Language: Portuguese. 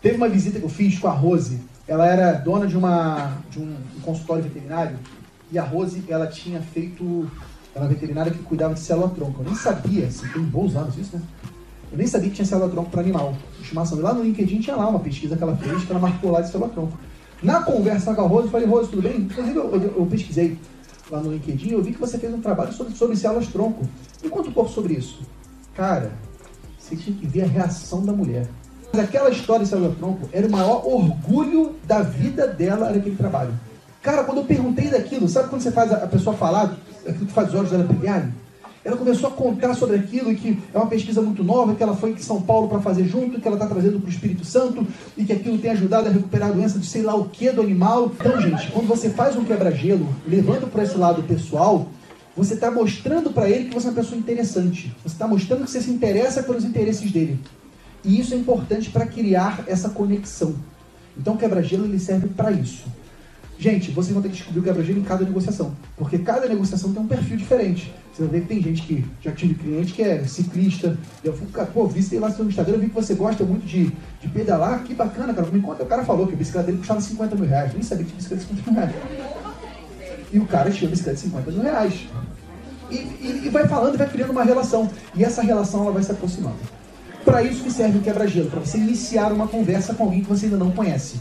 Teve uma visita que eu fiz com a Rose. Ela era dona de, uma, de um, consultório veterinário. E a Rose, ela tinha feito. Ela é veterinária que cuidava de célula-tronco. Eu nem sabia, assim, tem bons anos isso, né? Eu nem sabia que tinha célula-tronco para animal. Estimação. Lá no LinkedIn tinha lá uma pesquisa que ela fez, que ela marcou lá de célula-tronco. Na conversa com a Rose, eu falei, Rose, tudo bem? Inclusive, eu, eu, eu pesquisei lá no LinkedIn, eu vi que você fez um trabalho sobre, sobre células-tronco. Me conta um pouco sobre isso. Cara, você tinha que ver a reação da mulher. Aquela história de célula tronco era o maior orgulho da vida dela naquele trabalho. Cara, quando eu perguntei daquilo, sabe quando você faz a pessoa falar, aquilo que faz os olhos dela brilharem? Ela começou a contar sobre aquilo e que é uma pesquisa muito nova, que ela foi em São Paulo para fazer junto, que ela está trazendo para o Espírito Santo e que aquilo tem ajudado a recuperar a doença de sei lá o que do animal. Então, gente, quando você faz um quebra-gelo, levando para esse lado pessoal, você está mostrando para ele que você é uma pessoa interessante. Você está mostrando que você se interessa pelos interesses dele. E isso é importante para criar essa conexão. Então, o quebra-gelo ele serve para isso. Gente, vocês vão ter que descobrir o quebra-gelo em cada negociação. Porque cada negociação tem um perfil diferente. Você vai ver que tem gente que já tive cliente que é ciclista. Eu fui, pô, vi você lá no Instagram, eu vi que você gosta muito de, de pedalar. Que bacana, cara. Me conta, o cara falou que a bicicleta dele custava 50 mil reais. Nem sabia que tinha bicicleta de 50 mil reais. E o cara tinha bicicleta de 50 mil reais. E, e, e vai falando e vai criando uma relação. E essa relação ela vai se aproximando. Para isso que serve o quebra-gelo, para você iniciar uma conversa com alguém que você ainda não conhece.